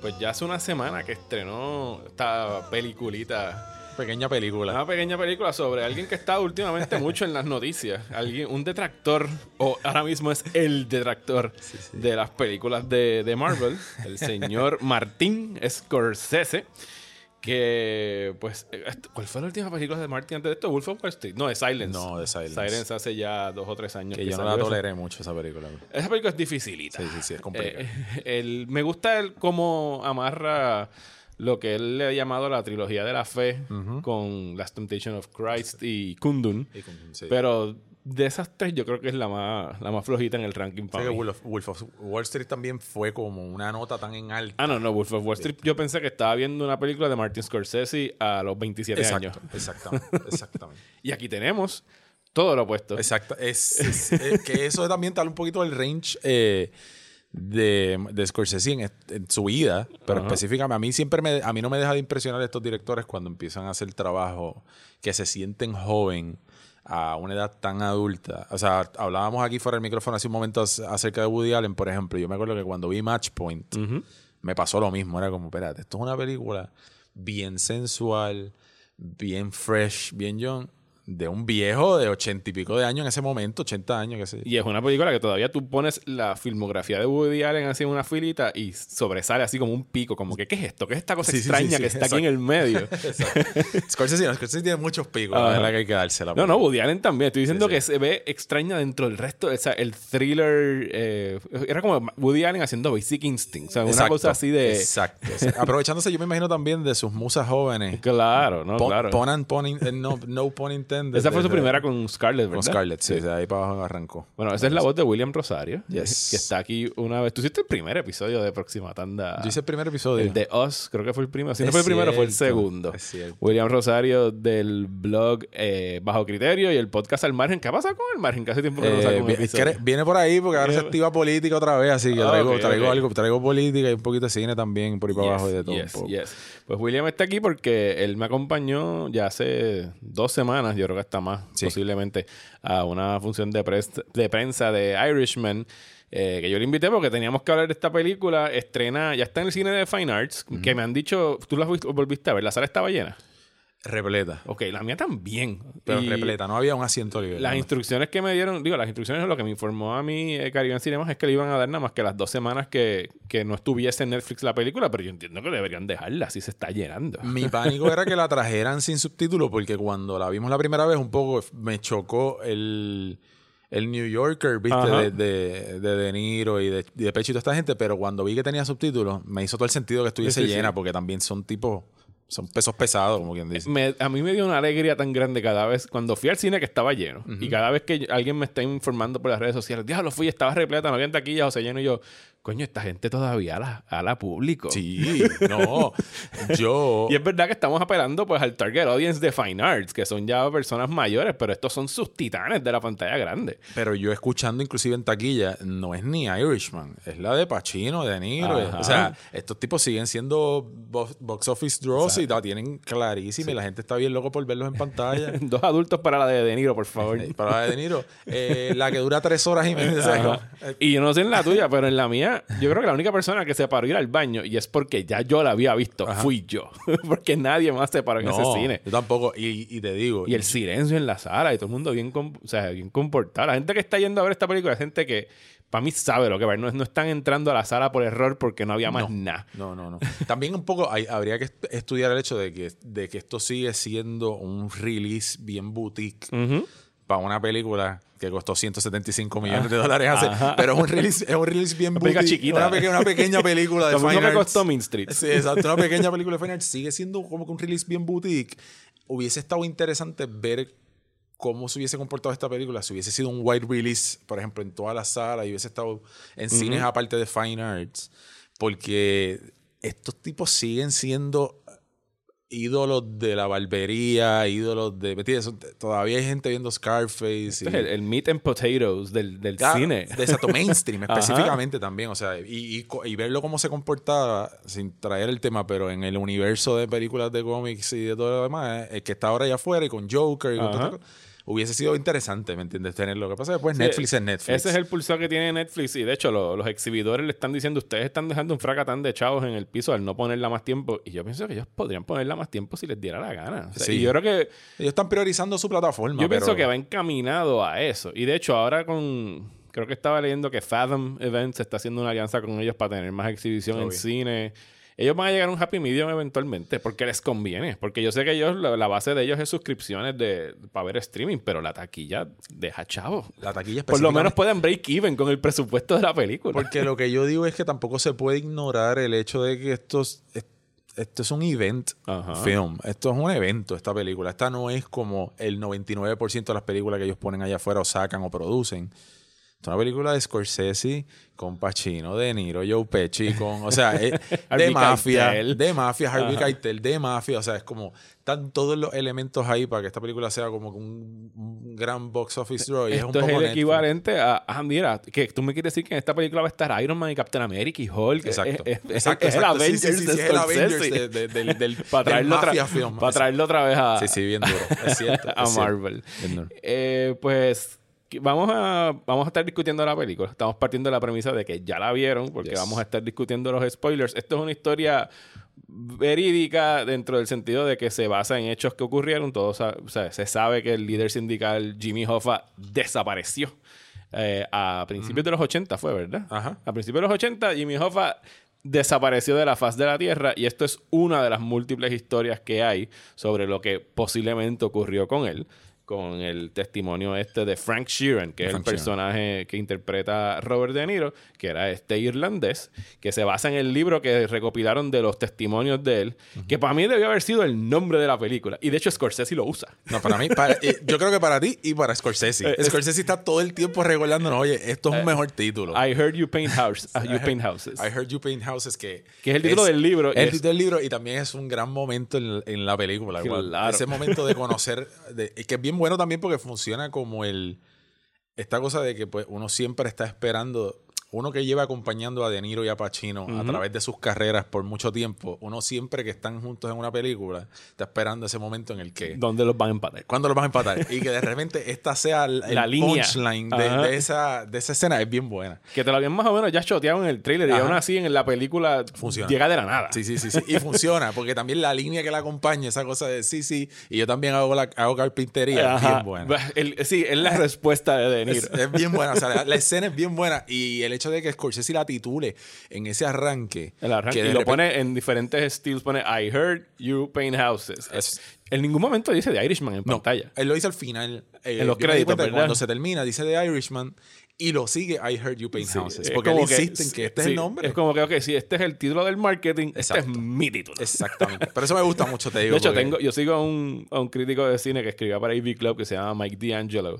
Pues ya hace una semana que estrenó esta peliculita Pequeña película. Una pequeña película sobre alguien que está últimamente mucho en las noticias. Alguien, un detractor, o ahora mismo es el detractor de las películas de, de Marvel, el señor Martín Scorsese. Que, pues, eh, ¿cuál fue la última película de Martin antes de esto? Wolf of Wall Street. No, de Silence. No, de Silence. Silence hace ya dos o tres años. Que yo no la eso. toleré mucho esa película. Esa película es dificilita. Sí, sí, sí, es complicada. Eh, el- me gusta el cómo amarra lo que él le ha llamado la trilogía de la fe con Last Temptation of Christ y Kundun. Y sí. Pero de esas tres yo creo que es la más, la más flojita en el ranking Sí, para que mí. Wolf of, Wolf of Wall Street también fue como una nota tan en alta. Ah, no, no, Wolf of Wall Street. Yo pensé que estaba viendo una película de Martin Scorsese a los 27 años. Exacto, exactamente, exactamente. Y aquí tenemos todo lo opuesto. Exacto. Es, es- es que eso también tal un poquito el range eh, de, de Scorsese en, su vida, pero Ajá. específicamente a mí siempre me, a mí no me deja de impresionar estos directores cuando empiezan a hacer trabajo que se sienten joven a una edad tan adulta. O sea, hablábamos aquí fuera del micrófono hace un momento ac- acerca de Woody Allen, por ejemplo. Yo me acuerdo que cuando vi Match Point, me pasó lo mismo. Era como, espérate, esto es una película bien sensual, bien fresh, bien young, de un viejo de ochenta y pico de años en ese momento, 80 años, qué sé yo. Y es una película que todavía tú pones la filmografía de Woody Allen así en una filita y sobresale así como un pico, como que ¿qué es esto? ¿Qué es esta cosa Sí, extraña sí, sí, que está aquí en el medio? Scorsese, no, Scorsese tiene muchos picos, Ajá. la verdad que hay que dársela. No, no, Woody Allen también. Estoy diciendo que se ve extraña dentro del resto. O sea, el thriller. eh, era como Woody Allen haciendo Basic Instinct. O sea, una Exacto, cosa así de. Exacto. Aprovechándose, yo me imagino también de sus musas jóvenes. Claro, ¿no? Pon, claro. pon and pon in- eh, no, no pun intended. Esa fue su primera con Scarlett, ¿verdad? Con Scarlett, sí, de ahí para abajo arrancó. Bueno, esa es la voz de William Rosario. Yes. Que está aquí una vez. Tú hiciste el primer episodio de Próxima Tanda. Yo hice el primer episodio. El de Us, creo que fue el primero. Si no fue el primero, fue el segundo. es cierto. William Rosario del blog eh, Bajo Criterio y el podcast Al Margen. ¿Qué pasa con El Margen? Que hace tiempo que no Eh, un es que episodio. viene por ahí porque ahora se activa política otra vez, así que Ah, traigo, ok, traigo ok. algo, traigo política y un poquito de cine también por ahí para Yes, abajo y de todo yes, un poco. Pues William está aquí porque él me acompañó ya hace dos semanas, yo creo que hasta más, Sí. posiblemente, a una función de, pres- de prensa de Irishman. eh, que yo le invité porque teníamos que hablar de esta película. Estrena, ya está en el cine de Fine Arts. Que me han dicho, tú la volviste a ver, la sala estaba llena. Repleta. Ok, la mía también. Pero Y repleta, no había un asiento libre. Las ¿no? instrucciones que me dieron, digo, las instrucciones, lo que me informó a mí eh, Caribbean Cinemas es que le iban a dar nada más que las dos semanas que, que no estuviese en Netflix la película, pero yo entiendo que deberían dejarla, así se está llenando. Mi pánico era que la trajeran sin subtítulos porque cuando la vimos la primera vez un poco me chocó el, el New Yorker, viste, de, de, de De Niro y de, de Pecho y toda esta gente, pero cuando vi que tenía subtítulos me hizo todo el sentido que estuviese Sí, sí, llena sí. porque también son tipos, son pesos pesados, como quien dice. Me- a mí me dio una alegría tan grande cada vez cuando fui al cine que estaba lleno. Y cada vez que alguien me está informando por las redes sociales, diablo, fui, estaba repleta, no había taquillas, o sea, lleno y yo, coño, esta gente todavía la, a la público. Sí, no, yo... Y es verdad que estamos apelando pues al target audience de Fine Arts, que son ya personas mayores, pero estos son sus titanes de la pantalla grande. Pero yo escuchando inclusive en taquilla, no es ni Irishman, es la de Pacino, de Niro. Ajá. O sea, estos tipos siguen siendo bo- box office draws y la tienen clarísima y la gente está bien loco por verlos en pantalla. Dos adultos para la de De Niro, por favor. Para la de De Niro, eh, la que dura tres horas y media. Y yo no sé en la tuya, pero en la mía, yo creo que la única persona que se paró a ir al baño, y es porque ya yo la había visto, fui yo. porque nadie más se paró en ese no, cine. yo tampoco. Y, y te digo, Y el silencio en la sala, y todo el mundo bien, o sea, bien comportado. La gente que está yendo a ver esta película es gente que, para mí, sabe lo que va. No, no están entrando a la sala por error porque no había más nada. No, no, no. También un poco hay- habría que est- estudiar el hecho de que, de que esto sigue siendo un release bien boutique Ujú. Para una película que costó 175 millones de dólares hace, Ajá. pero es un release, es un release bien Una boutique, chiquita. Una, peque- una pequeña película de Fine que Arts. costó Mean Street. Sí, exacto, una pequeña película de Fine Arts sigue siendo como que un release bien boutique. Hubiese estado interesante ver cómo se hubiese comportado esta película si hubiese sido un wide release, por ejemplo, en toda la sala y hubiese estado en cines aparte de Fine Arts, porque estos tipos siguen siendo ídolos de la barbería, ídolos de. ¿me entiendes? Todavía hay gente viendo Scarface. Este el, meat and potatoes del, del cine. De exacto, mainstream específicamente también. O sea, y, y, verlo cómo se comportaba, sin traer el tema, pero en el universo de películas de cómics y de todo lo demás, es que está ahora allá afuera y con Joker y con todo hubiese sido interesante, ¿me entiendes? Tener lo que pasa después Netflix es Netflix. Ese es el pulso que tiene Netflix y de hecho los exhibidores le están diciendo, ustedes están dejando un fracatán de chavos en el piso al no ponerla más tiempo y yo pienso que ellos podrían ponerla más tiempo si les diera la gana. Y yo creo que... Ellos están priorizando su plataforma. Yo pienso que va encaminado a eso y de hecho ahora con... Creo que estaba leyendo que Fathom Events está haciendo una alianza con ellos para tener más exhibición en cine ellos van a llegar a un happy medium eventualmente porque les conviene. Porque yo sé que ellos, la, base de ellos es suscripciones de, para ver streaming, pero la taquilla deja chavo. La taquilla Por lo menos pueden break even con el presupuesto de la película. Porque lo que yo digo es que tampoco se puede ignorar el hecho de que estos esto es un event film. Esto es un evento, esta película. Esta no es como el 99% de las películas que ellos ponen allá afuera o sacan o producen. Es una película de Scorsese con Pacino, De Niro, Joe Pesci, con, o sea, eh, de mafia, de mafia, Harvey Keitel, de mafia, o sea, es como, están todos los elementos ahí para que esta película sea como un, gran box office draw. Esto es, el equivalente a, ah, mira, que tú me quieres decir que en esta película va a estar Iron Man y Captain America y Hulk. Exacto. Es, exacto, el Avengers sí, sí, sí, es el Avengers del, del, para traerlo mafia film. Para traerlo otra vez a... Sí, sí, bien duro, es cierto. a Marvel. Eh, pues vamos a, vamos a estar discutiendo la película. Estamos partiendo de la premisa de que ya la vieron, porque vamos a estar discutiendo los spoilers. Esto es una historia verídica dentro del sentido de que se basa en hechos que ocurrieron. Todos, o sea, se sabe que el líder sindical Jimmy Hoffa desapareció. Eh, a principios de los 80 fue, ¿verdad? Ajá. A principios de los 80, Jimmy Hoffa desapareció de la faz de la Tierra y esto es una de las múltiples historias que hay sobre lo que posiblemente ocurrió con él con el testimonio este de Frank Sheeran, que es el personaje que interpreta Robert De Niro, que era este irlandés, que se basa en el libro que recopilaron de los testimonios de él, que para mí debió haber sido el nombre de la película. Y de hecho Scorsese lo usa. No, para mí, eh, yo creo que para ti y para Scorsese. Eh, Scorsese está todo el tiempo recordándonos, oye, esto es un eh, mejor título. I heard you paint, house, uh, you paint houses. I heard you paint houses, que, que es el título del libro. Es el título del libro y también es un gran momento en, la película. Ese momento de conocer, de, que es bien bueno también porque funciona como el. Esta cosa de que pues, uno siempre está esperando uno que lleva acompañando a De Niro y a Pacino a través de sus carreras por mucho tiempo, uno siempre que están juntos en una película está esperando ese momento en el que... ¿Dónde los van a empatar? ¿Cuándo los van a empatar? y que de repente esta sea el, la punchline de, esa, de esa escena es bien buena. Que te lo habían más o menos ya choteado en el trailer y aún así en la película funciona. llega de la nada. Sí, sí, sí, sí. Y funciona, porque también la línea que la acompaña, esa cosa de sí, sí, y yo también hago, la, hago carpintería, es bien buena. sí, es la respuesta de De Niro. Es, bien buena, o sea, la, escena es bien buena y el hecho de que Scorsese la titule en ese arranque. El arranque. y lo pone en diferentes estilos. Pone I heard you paint houses. en ningún momento dice The Irishman en pantalla. Él lo dice al final. en los créditos, Cuando se termina, dice The Irishman y lo sigue I Heard You Paint Houses. Porque él insiste en que este es el nombre. Es como que, ok, si este es el título del marketing, este es mi título. Exactamente. Pero eso me gusta mucho, te digo. De hecho, tengo, yo sigo a un, a un, crítico de cine que escribía para AV Club que se llama Mike D'Angelo,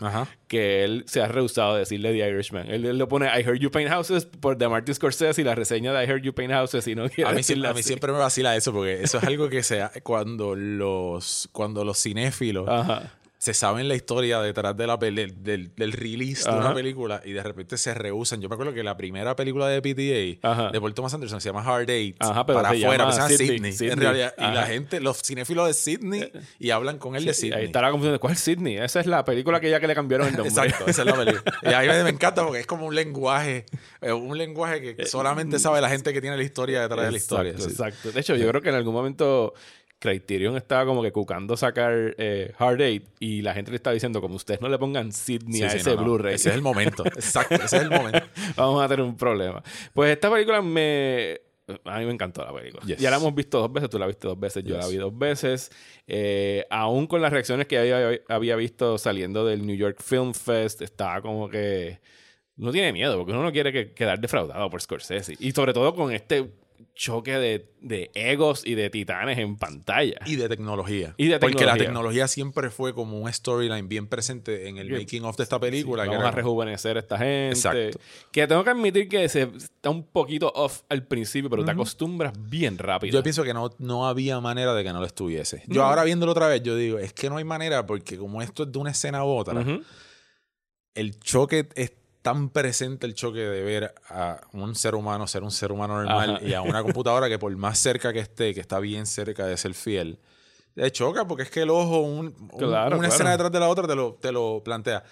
que él se ha rehusado a decirle The Irishman. Él, él, lo pone I Heard You Paint Houses por The Martin Scorsese y la reseña de I Heard You Paint Houses y no quiere a mí, a mí siempre me vacila eso porque eso es algo que sea cuando los cuando los cinéfilos Ajá se saben la historia detrás de la del, del, del release de una película y de repente se rehusan. Yo me acuerdo que la primera película de PTA de Paul Thomas Anderson se llama Hard Eight para afuera, se llama Sydney, en realidad. Y la gente, los cinéfilos de Sydney eh, y hablan con él de Sydney. Ahí está la confusión de cuál es Sydney. Esa es la película que ya que le cambiaron el nombre. Exacto, esa es la película. y a mí me encanta porque es como un lenguaje, eh, un lenguaje que eh, solamente sabe la gente que tiene la historia detrás de la historia. Exacto. De hecho, yo creo que en algún momento Criterion estaba como que cucando sacar eh, Hard Eight y la gente le estaba diciendo, como ustedes no le pongan Sidney a ese Blu-ray. Ese es el momento. Exacto, ese es el momento. Vamos a tener un problema. Pues esta película me. A mí me encantó la película. Ya la hemos visto dos veces, tú la viste dos veces, yo la vi dos veces. Eh, aún con las reacciones que había, había visto saliendo del New York Film Fest, estaba como que. No tiene miedo, porque uno no quiere quedar defraudado por Scorsese. Y sobre todo con este choque de, de egos y de titanes en pantalla. Y de tecnología. Y de Porque la tecnología. tecnología siempre fue como un storyline bien presente en el making of de esta película. que Vamos a rejuvenecer a esta gente. Exacto. Que tengo que admitir que se está un poquito off al principio, pero te acostumbras bien rápido. Yo pienso que no, no había manera de que no lo estuviese. Yo ahora viéndolo otra vez, yo digo, es que no hay manera porque como esto es de una escena a otra, el choque es tan presente el choque de ver a un ser humano ser un ser humano normal Ajá. y a una computadora que por más cerca que esté, que está bien cerca de ser fiel, te choca porque es que el ojo, un- un- Claro, una claro. escena detrás de la otra te lo, te lo plantea.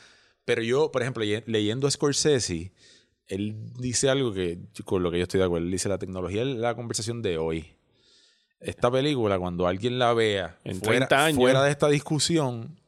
Pero yo, por ejemplo, leye- leyendo a Scorsese, él dice algo que con lo que yo estoy de acuerdo. Él dice la tecnología es la conversación de hoy. Esta película, cuando alguien la vea En fuera, 30 años. fuera de esta discusión,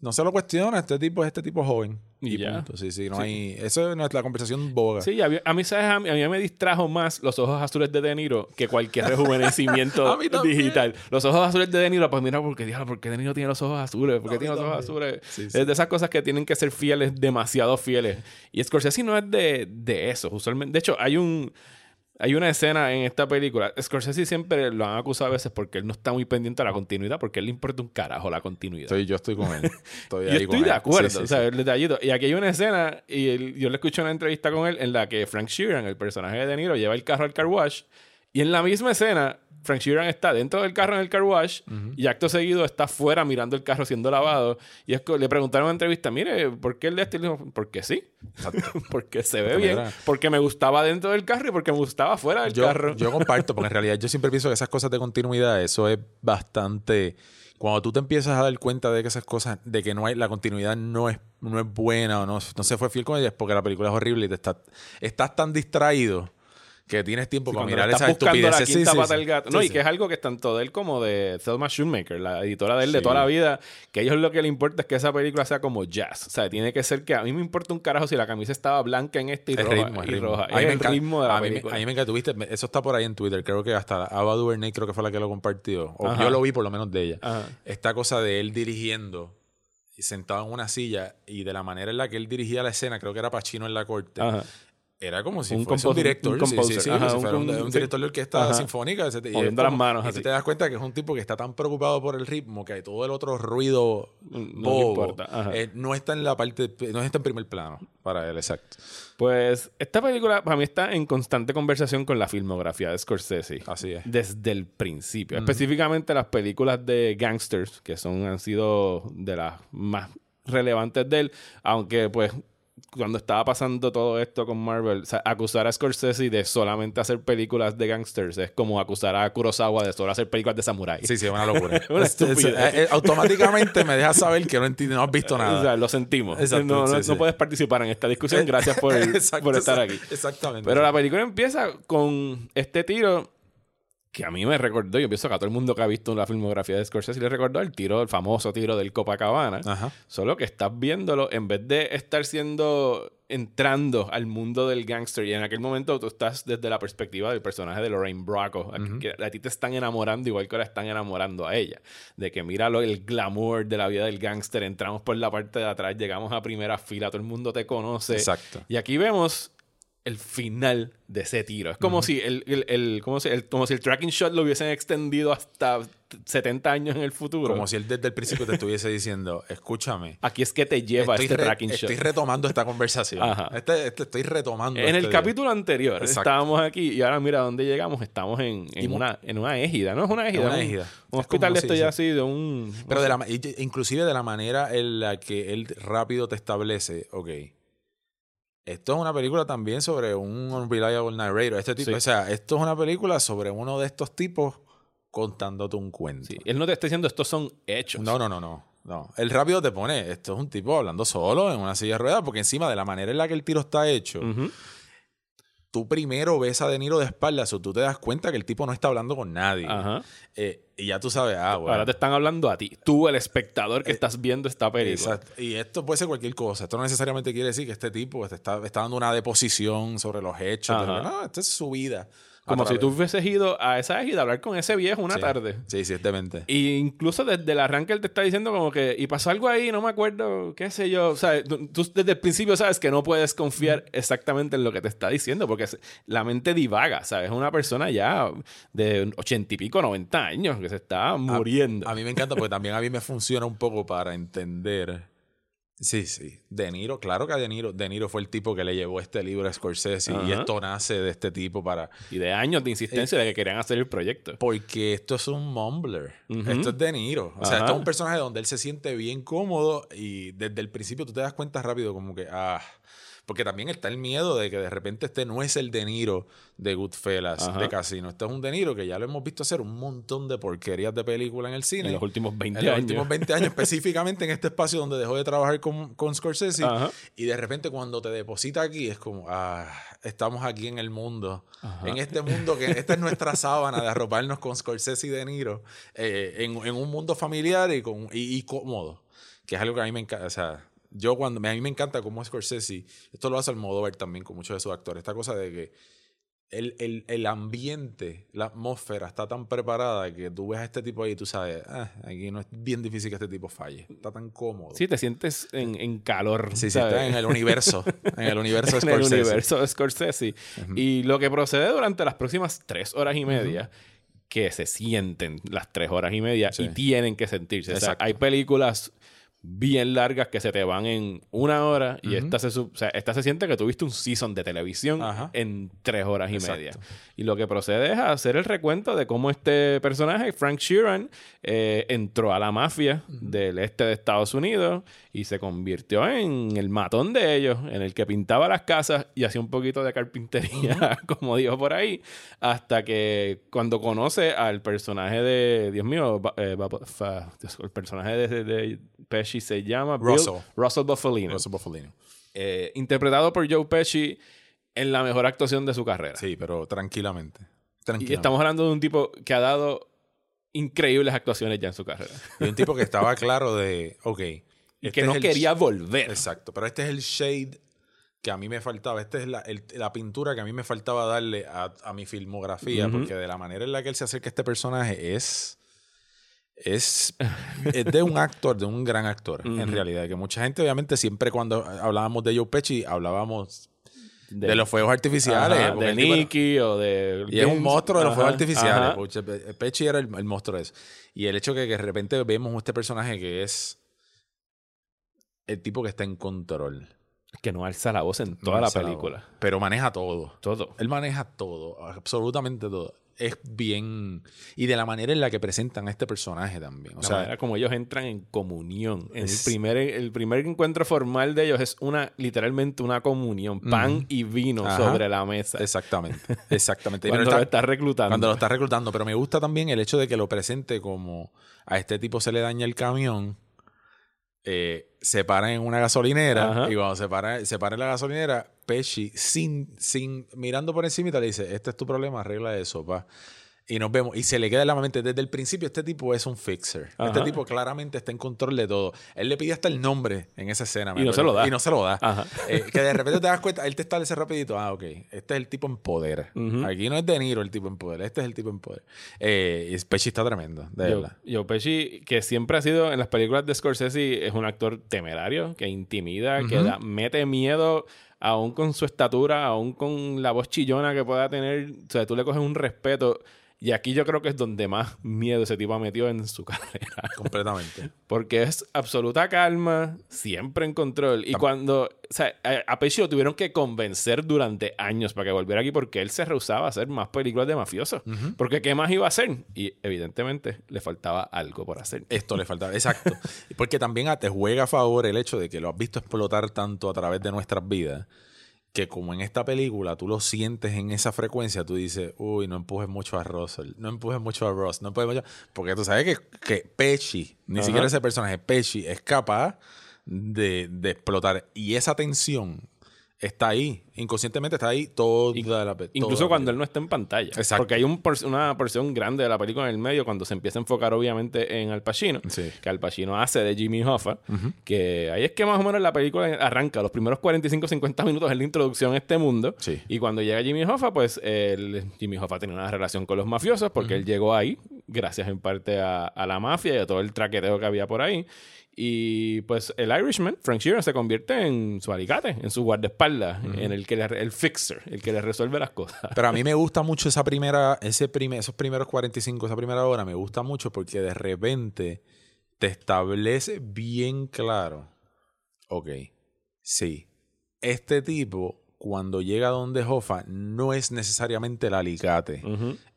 no se lo cuestiona. Este tipo es este tipo joven. Y ya. punto. Sí, sí, no Sí. hay. Eso es la conversación boga. Sí, a mí, a mí, ¿sabes? A mí, a mí me distrajo más los ojos azules de De Niro que cualquier rejuvenecimiento digital. Los ojos azules de De Niro, pues mira, porque diablo, ¿por qué De Niro tiene los ojos azules? ¿Por qué tiene los ojos azules? Sí, sí. Es de esas cosas que tienen que ser fieles, demasiado fieles. Y Scorsese no es de, de eso, usualmente. De hecho, hay un... Hay una escena en esta película. Scorsese siempre lo han acusado a veces porque él no está muy pendiente a la continuidad, porque él le importa un carajo la continuidad. Estoy, yo estoy con él. Estoy Yo ahí estoy con de él. acuerdo, Sí, sí, o sea, sí. el detallito. Y aquí hay una escena, y el- yo le escuché una entrevista con él en la que Frank Sheeran, el personaje de De Niro, lleva el carro al car wash. Y en la misma escena, Frank Sheeran está dentro del carro en el car wash y acto seguido está fuera mirando el carro siendo lavado. Y es que le preguntaron en una entrevista, mire, ¿por qué el de este? Y le dijo, porque sí. porque se ve bien. Porque me gustaba dentro del carro y porque me gustaba fuera del yo, carro. yo comparto, porque en realidad yo siempre pienso que esas cosas de continuidad, eso es bastante. Cuando tú te empiezas a dar cuenta de que esas cosas, de que no hay, la continuidad no es, no es buena o no, no se fue fiel con ella, es porque la película es horrible y te estás, estás tan distraído que tienes tiempo Sí, para mirar esas buscando la estupideces. Sí, quinta sí, pata sí. del gato. Sí, No, y que es algo que es tanto de él como de Thelma Shoemaker, la editora de él de toda la vida, que a ellos lo que le importa es que esa película sea como jazz. O sea, tiene que ser que a mí me importa un carajo si la camisa estaba blanca en este y El roja. ritmo, el y ritmo. roja. A Es el encanta- ritmo de la a mí me- película. A mí me encanta, tuviste, eso está por ahí en Twitter, creo que hasta Ava DuVernay creo que fue la que lo compartió, o Ajá. yo lo vi por lo menos de ella. Ajá. Esta cosa de él dirigiendo y sentado en una silla y de la manera en la que él dirigía la escena, creo que era Pacino en la corte. Ajá. Era como si Un fuese un director. un sí, sí, composer. sí, Ajá, si un fuera un, com- un sí. director de orquesta Ajá. sinfónica. ese- y Moviendo las como- manos Y así. te das cuenta que es un tipo que está tan preocupado por el ritmo que hay todo el otro ruido No bobo. importa, eh, no está en la parte, no está en primer plano para él, exacto. Pues esta película para mí está en constante conversación con la filmografía de Scorsese. Así es. Desde el principio. Específicamente las películas de gangsters, que son, han sido de las más relevantes de él. Aunque, pues, cuando estaba pasando todo esto con Marvel, o sea, acusar a Scorsese de solamente hacer películas de gangsters es como acusar a Kurosawa de solo hacer películas de samuráis. Sí, sí, es una locura. Una Es- es- eh, eh, automáticamente me deja saber que no, has visto nada. O sea, lo sentimos. Exacto, no, no- sí, no sí. puedes participar en esta discusión. Gracias por, Exacto, por estar aquí. Exactamente. Pero la película empieza con este tiro que a mí me recordó, yo pienso que a todo el mundo que ha visto la filmografía de Scorsese le recordó el tiro, el famoso tiro del Copacabana. Ajá. Solo que estás viéndolo en vez de estar siendo entrando al mundo del gangster y en aquel momento tú estás desde la perspectiva del personaje de Lorraine Bracco a- que a ti te están enamorando igual que ahora están enamorando a ella de que mira lo- el glamour de la vida del gangster entramos por la parte de atrás llegamos a primera fila todo el mundo te conoce Exacto. y aquí vemos el final de ese tiro. Es como si el, el, el- como si el, como si el tracking shot lo hubiesen extendido hasta 70 años en el futuro. Como si él desde el principio te estuviese diciendo, escúchame. Aquí es que te lleva Estoy, este tracking estoy shot. retomando esta conversación. Ajá. Este, este- estoy retomando. En el este- capítulo anterior Exacto. estábamos aquí y ahora mira dónde llegamos. Estamos en, en una, en una égida, ¿no? Es una égida. una un- égida. Un, Es hospital de esto ya así, de un... Pero no de la, inclusive de la manera en la que él rápido te establece, ok, esto es una película también sobre un unreliable narrator. Este tipo, Sí. O sea, esto es una película sobre uno de estos tipos contándote un cuento. Sí, Él no te está diciendo estos son hechos. No, no, no, no. No, el rápido te pone, esto es un tipo hablando solo en una silla de ruedas, porque encima de la manera en la que el tiro está hecho. Tú primero ves a De Niro de espaldas o tú te das cuenta que el tipo no está hablando con nadie. Ajá. Eh, y ya tú sabes, ah, bueno. Ahora te están hablando a ti. Tú, el espectador que estás viendo esta película. Exacto. Y esto puede ser cualquier cosa. Esto no necesariamente quiere decir que este tipo te está, está dando una deposición sobre los hechos. Pero no, esta es su vida. Como si tú hubieses ido a esa égida a hablar con ese viejo una Sí. tarde. Sí, demente. Y incluso desde el arranque él te está diciendo como que, y pasó algo ahí, no me acuerdo, qué sé yo. O sea, tú, tú desde el principio sabes que no puedes confiar exactamente en lo que te está diciendo, porque la mente divaga, ¿sabes? Es una persona ya de ochenta y pico, noventa años, que se está muriendo. A mí me encanta porque también a mí me funciona un poco para entender. Sí, sí. De Niro, claro que a De Niro, De Niro fue el tipo que le llevó este libro a Scorsese y esto nace de este tipo para... y de años de insistencia de que querían hacer el proyecto. Porque esto es un mumbler. Esto es De Niro. O sea, Ajá. esto es un personaje donde él se siente bien cómodo y desde el principio tú te das cuenta rápido como que, ah... Porque también está el miedo de que de repente este no es el De Niro de Goodfellas, Ajá. de Casino. Este es un De Niro que ya lo hemos visto hacer un montón de porquerías de película en el cine. En los últimos 20 en los años. últimos 20 años, específicamente en este espacio donde dejó de trabajar con, con Scorsese. Y de repente cuando te deposita aquí es como, ah, estamos aquí en el mundo. Ajá. En este mundo que esta es nuestra sábana de arroparnos con Scorsese y De Niro. eh, en, en un mundo familiar y, con, y, y cómodo. Que es algo que a mí me encanta. O sea, yo cuando a mí me encanta como Scorsese, esto lo hace Almodóvar también con muchos de sus actores. Esta cosa de que el, el, el ambiente, la atmósfera está tan preparada que tú ves a este tipo ahí y tú sabes, ah, aquí no es bien difícil que este tipo falle. Está tan cómodo. Sí, te sientes en, en calor. Sí, sí, en el universo. En el universo de en el Scorsese. universo de Scorsese. Y lo que procede durante las próximas tres horas y media, que se sienten las tres horas y media Sí. y tienen que sentirse. O sea, hay películas bien largas que se te van en una hora y esta, se, su- o sea, esta se siente que tuviste un season de televisión Ajá. en tres horas y Exacto. media. Y lo que procede es a hacer el recuento de cómo este personaje, Frank Sheeran, eh, entró a la mafia del este de Estados Unidos y se convirtió en el matón de ellos, en el que pintaba las casas y hacía un poquito de carpintería, como dijo por ahí, hasta que cuando conoce al personaje de, Dios mío, eh, el personaje de, de Pesci se llama Bill- Russell. Russell Buffalino, Russell Buffalino. eh, interpretado por Joe Pesci en la mejor actuación de su carrera. Sí, pero tranquilamente. Y Tranquilamente. estamos hablando de un tipo que ha dado increíbles actuaciones ya en su carrera. Y un tipo que estaba claro de, ok. Y este que no es el quería volver. Exacto, pero este es el shade que a mí me faltaba. Esta es la, el- la pintura que a mí me faltaba darle a, a mi filmografía, porque de la manera en la que él se acerca a este personaje es. Es, es de un actor, de un gran actor, en realidad. Que mucha gente, obviamente, siempre cuando hablábamos de Joe Pesci, hablábamos de, los fuegos artificiales. Ajá, de Nicky o de... Y es un monstruo de los fuegos artificiales. ajá. Pesci era el, el monstruo de eso. Y el hecho que, que de repente vemos este personaje que es el tipo que está en control. Que no alza la voz en toda la película. Pero maneja todo. Todo. Él maneja todo, absolutamente todo. Es bien. Y de la manera en la que presentan a este personaje también. O la sea, manera como ellos entran en comunión. Es- el, primer, el primer encuentro formal de ellos es una literalmente una comunión. Pan y vino Ajá. sobre la mesa. exactamente. Exactamente. cuando lo está- estás reclutando. Cuando lo está reclutando. Pero me gusta también el hecho de que lo presente como a este tipo se le daña el camión. Eh, se para en una gasolinera Ajá. y cuando se para, se para en la gasolinera, Pesci, sin, sin mirando por encima, le dice: Este es tu problema, arregla eso, pa. Y nos vemos. Y se le queda en la mente desde el principio: Este tipo es un fixer. Este Ajá. tipo claramente está en control de todo. Él le pide hasta el nombre en esa escena. Y no se lo da. Y no se lo da. Eh, que de repente te das cuenta, él te establece rapidito, ah, ok, este es el tipo en poder. Ujú. Aquí no es De Niro el tipo en poder, este es el tipo en poder. Eh, y Pesci está tremendo, de Joe, verdad. Joe Pesci, que siempre ha sido en las películas de Scorsese, es un actor temerario, que intimida, que Ujú. da- mete miedo, aún con su estatura, aún con la voz chillona que pueda tener. O sea, tú le coges un respeto. Y aquí yo creo que es donde más miedo ese tipo ha metido en su carrera. Completamente. Porque es absoluta calma, siempre en control. Y cuando. O sea, a, Pesci lo tuvieron que convencer durante años para que volviera aquí porque él se rehusaba a hacer más películas de mafiosos. Ujú. Porque ¿qué más iba a hacer? Y evidentemente le faltaba algo por hacer. Esto le faltaba, exacto. Porque también te juega a favor el hecho de que lo has visto explotar tanto a través de nuestras vidas, que como en esta película tú lo sientes en esa frecuencia, tú dices, uy, no empujes mucho a Russell, no empujes mucho a Ross, no empujes mucho. Porque tú sabes que, que Pesci, ni Ajá. siquiera ese personaje, Pesci, es capaz de, de explotar. Y esa tensión está ahí. Inconscientemente está ahí toda la Incluso cuando él no está en pantalla. Exacto. Porque hay un una porción grande de la película en el medio cuando se empieza a enfocar obviamente en Al Pacino. Que Al Pacino hace de Jimmy Hoffa. Que ahí es que más o menos la película arranca. Los primeros 45-50 minutos es la introducción a este mundo. Y cuando llega Jimmy Hoffa, pues Jimmy Hoffa tiene una relación con los mafiosos porque él llegó ahí gracias en parte a, a la mafia y a todo el traqueteo que había por ahí. Y pues el Irishman, Frank Sheeran, se convierte en su alicate, en su guardaespaldas, en el que le, el fixer, el que le resuelve las cosas. Pero a mí me gusta mucho esa primera, ese primer, esos primeros 45, esa primera hora, me gusta mucho porque de repente te establece bien claro, ok, sí, este tipo cuando llega donde Hoffa no es necesariamente el alicate.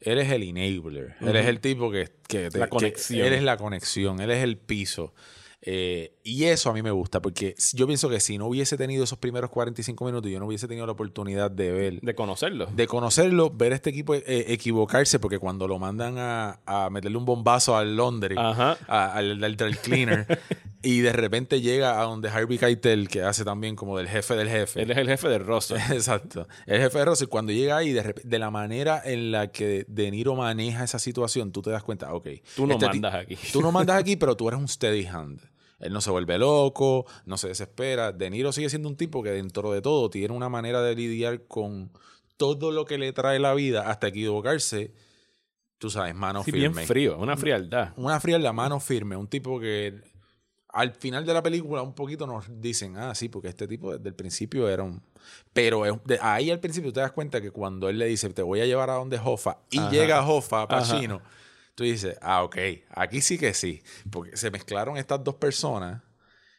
Él es el enabler. Él es el tipo que... que la conexión. él es la conexión. Él es el piso. Eh, y eso a mí me gusta, porque yo pienso que si no hubiese tenido esos primeros 45 minutos, yo no hubiese tenido la oportunidad de ver. De conocerlo. De conocerlo, ver a este equipo eh, equivocarse, porque cuando lo mandan a, meterle un bombazo al laundry, al, al, cleaner, y de repente llega a donde Harvey Keitel, que hace también como del jefe del jefe. Él es el jefe de Russell. Exacto. El jefe de Russell, cuando llega ahí, de, de, la manera en la que De Niro maneja esa situación, tú te das cuenta, ok. Tú no este mandas aquí. Tú no mandas aquí, pero tú eres un steady hand. Él no se vuelve loco, no se desespera. De Niro sigue siendo un tipo que dentro de todo tiene una manera de lidiar con todo lo que le trae la vida hasta equivocarse. Tú sabes, mano sí, firme. Bien frío, una frialdad. Una frialdad, mano firme. Un tipo que al final de la película un poquito nos dicen, ah, sí, porque este tipo desde el principio era un... Pero ahí al principio te das cuenta que cuando él le dice, te voy a llevar a donde Hoffa, y llega Hoffa, Pacino tú dices, ah, ok, aquí sí que sí, porque se mezclaron estas dos personas.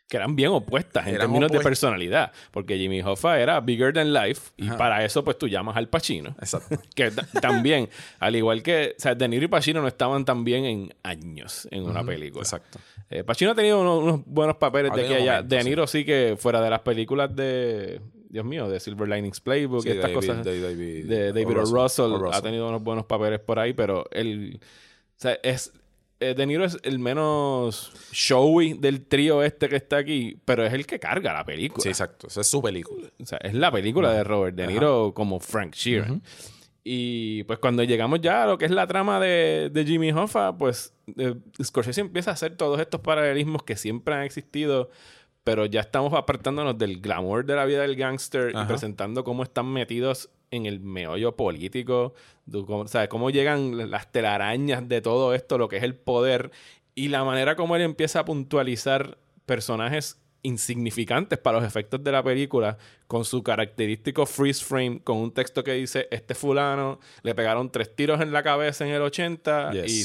Que eran bien opuestas en términos de personalidad, porque Jimmy Hoffa era bigger than life, y para eso pues tú llamas al Pacino. Exacto. que también, al igual que, o sea, De Niro y Pacino no estaban tan bien en años en una película. Exacto. Eh, Pacino ha tenido unos, buenos papeles de aquí allá. de Niro sí. que fuera de las películas de, Dios mío, de Silver Linings Playbook y estas cosas. De David, de David Russell, ha tenido unos buenos papeles por ahí, pero él o sea, es. Eh, de Niro es el menos showy del trío este que está aquí, pero es el que carga la película. Sí, exacto. Esa es su película. O sea, es la película de Robert De Niro como Frank Sheeran. Y pues cuando llegamos ya a lo que es la trama de, de Jimmy Hoffa, pues eh, Scorsese empieza a hacer todos estos paralelismos que siempre han existido, pero ya estamos apartándonos del glamour de la vida del gángster y presentando cómo están metidos en el meollo político, cómo, ¿sabes? cómo llegan las telarañas de todo esto, lo que es el poder y la manera como él empieza a puntualizar personajes insignificantes para los efectos de la película con su característico freeze frame con un texto que dice este fulano le pegaron tres tiros en la cabeza en el 80 y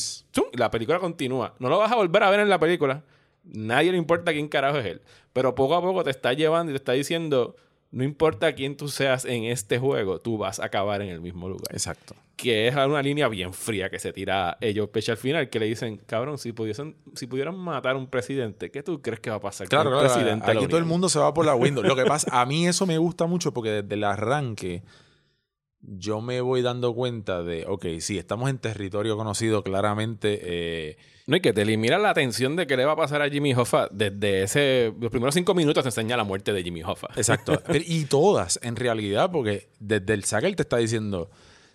la película continúa no lo vas a volver a ver en la película nadie le importa quién carajo es él pero poco a poco te está llevando y te está diciendo no importa quién tú seas en este juego, tú vas a acabar en el mismo lugar. Exacto. Que es una línea bien fría que se tira ellos pecho al final, que le dicen, cabrón, si pudiesen, si pudieran matar a un presidente, ¿qué tú crees que va a pasar claro, con el presidente? Aquí todo el mundo se va por la window. Lo que pasa, a mí eso me gusta mucho porque desde el arranque yo me voy dando cuenta de, ok, sí, estamos en territorio conocido claramente. Eh, no, y que te elimina la atención de qué le va a pasar a Jimmy Hoffa desde ese. Los primeros cinco minutos te enseña la muerte de Jimmy Hoffa. Exacto. y todas, en realidad, porque desde el saque él te está diciendo.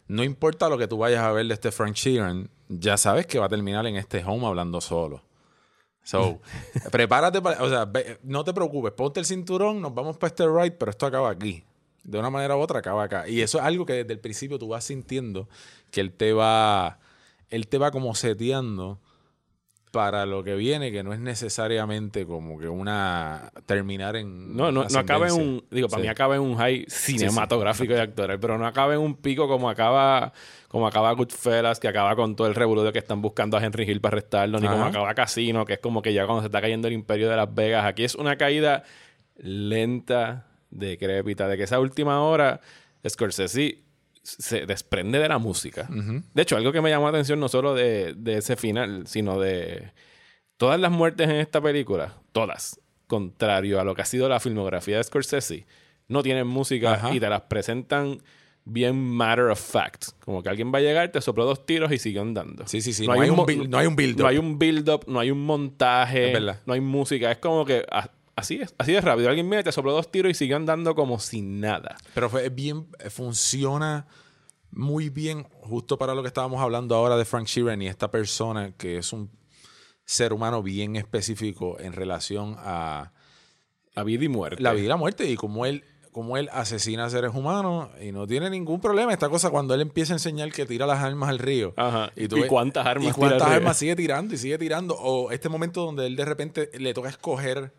No importa lo que tú vayas a ver de este Frank Sheeran, ya sabes que va a terminar en este home hablando solo. So, prepárate para. O sea, no te preocupes, ponte el cinturón, nos vamos para este ride, pero esto acaba aquí de una manera u otra acaba acá. Y eso es algo que desde el principio tú vas sintiendo que él te va, él te va como seteando para lo que viene, que no es necesariamente como que una terminar en. No, no, no acaba en un. Digo, para mí acaba en un high cinematográfico y actoral, pero no acaba en un pico como acaba. Como acaba Goodfellas, que acaba con todo el revoludo que están buscando a Henry Hill para arrestarlo, ni como acaba Casino, que es como que ya cuando se está cayendo el imperio de Las Vegas. Aquí es una caída lenta, decrépita, de que esa última hora Scorsese se desprende de la música. De hecho, algo que me llamó la atención no solo de, ese final, sino de todas las muertes en esta película, todas, contrario a lo que ha sido la filmografía de Scorsese, no tienen música y te las presentan bien matter of fact. Como que alguien va a llegar, te sopló dos tiros y sigue andando. Sí, sí, sí. No, hay, un, build-up. No hay un build-up, no hay un montaje, no hay música. Es como que así es, así de rápido. Alguien viene, te sopló dos tiros y sigue andando como sin nada. Pero fue bien, funciona muy bien justo para lo que estábamos hablando ahora de Frank Sheeran y esta persona que es un ser humano bien específico en relación a la vida y muerte. La vida y la muerte y como él como él asesina a seres humanos y no tiene ningún problema. Esta cosa cuando él empieza a enseñar que tira las armas al río. Ajá. ¿Y, cuántas armas? Y cuántas armas sigue tirando y sigue tirando. O este momento donde él de repente le toca escoger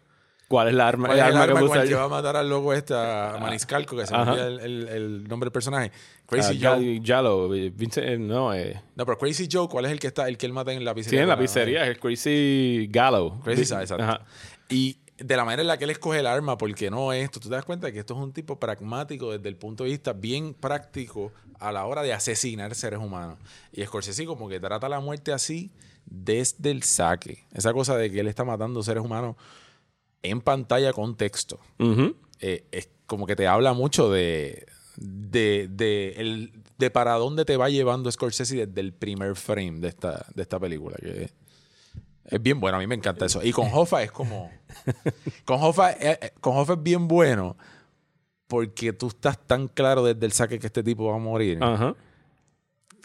¿Cuál es la arma, el arma, que, que va a matar al loco este, a Maniscalco, que se me el, el, nombre del personaje. Crazy uh, Joe. Yalo, Vincent, eh, no, eh. No, pero Crazy Joe, ¿cuál es el que está, el que él mata en la pizzería? Sí, en la pizzería, es el Crazy Gallo. Crazy, exacto. Y de la manera en la que él escoge el arma, porque no esto, tú te das cuenta de que esto es un tipo pragmático desde el punto de vista bien práctico a la hora de asesinar seres humanos. Y Scorsese como que trata la muerte así desde el saque. Esa cosa de que él está matando seres humanos en pantalla con texto. Eh, es como que te habla mucho de, de, de, el, de para dónde te va llevando Scorsese desde el primer frame de esta, de esta película. Que es bien bueno, a mí me encanta eso. Y con Hoffa es como. Con Hoffa, eh, eh, con Hoffa es bien bueno porque tú estás tan claro desde el saque que este tipo va a morir.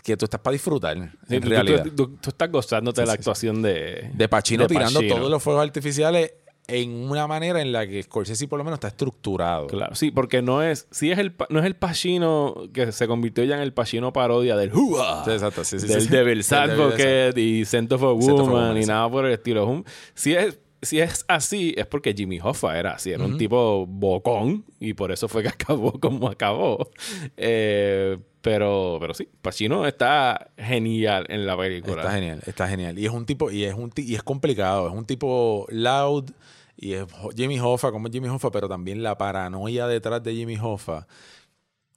Que tú estás para disfrutar, en realidad. Tú, estás gozándote de la actuación de... De Pacino tirando todos los fuegos artificiales en una manera en la que Scorsese por lo menos está estructurado. Claro, sí, porque no es, sí es el, no es el Pacino que se convirtió ya en el Pacino parodia del Hua, exacto, sí, sí, del sí, Devil's Advocate y Scent of a Woman y nada por el estilo. Si es, si es así, es porque Jimmy Hoffa era así, era un tipo bocón y por eso fue que acabó como acabó. Eh, pero, pero sí, Pacino está genial en la película. Está genial, está genial. Y es un tipo, y es un y es complicado, es un tipo loud, y es Jimmy Hoffa, como Jimmy Hoffa, pero también la paranoia detrás de Jimmy Hoffa.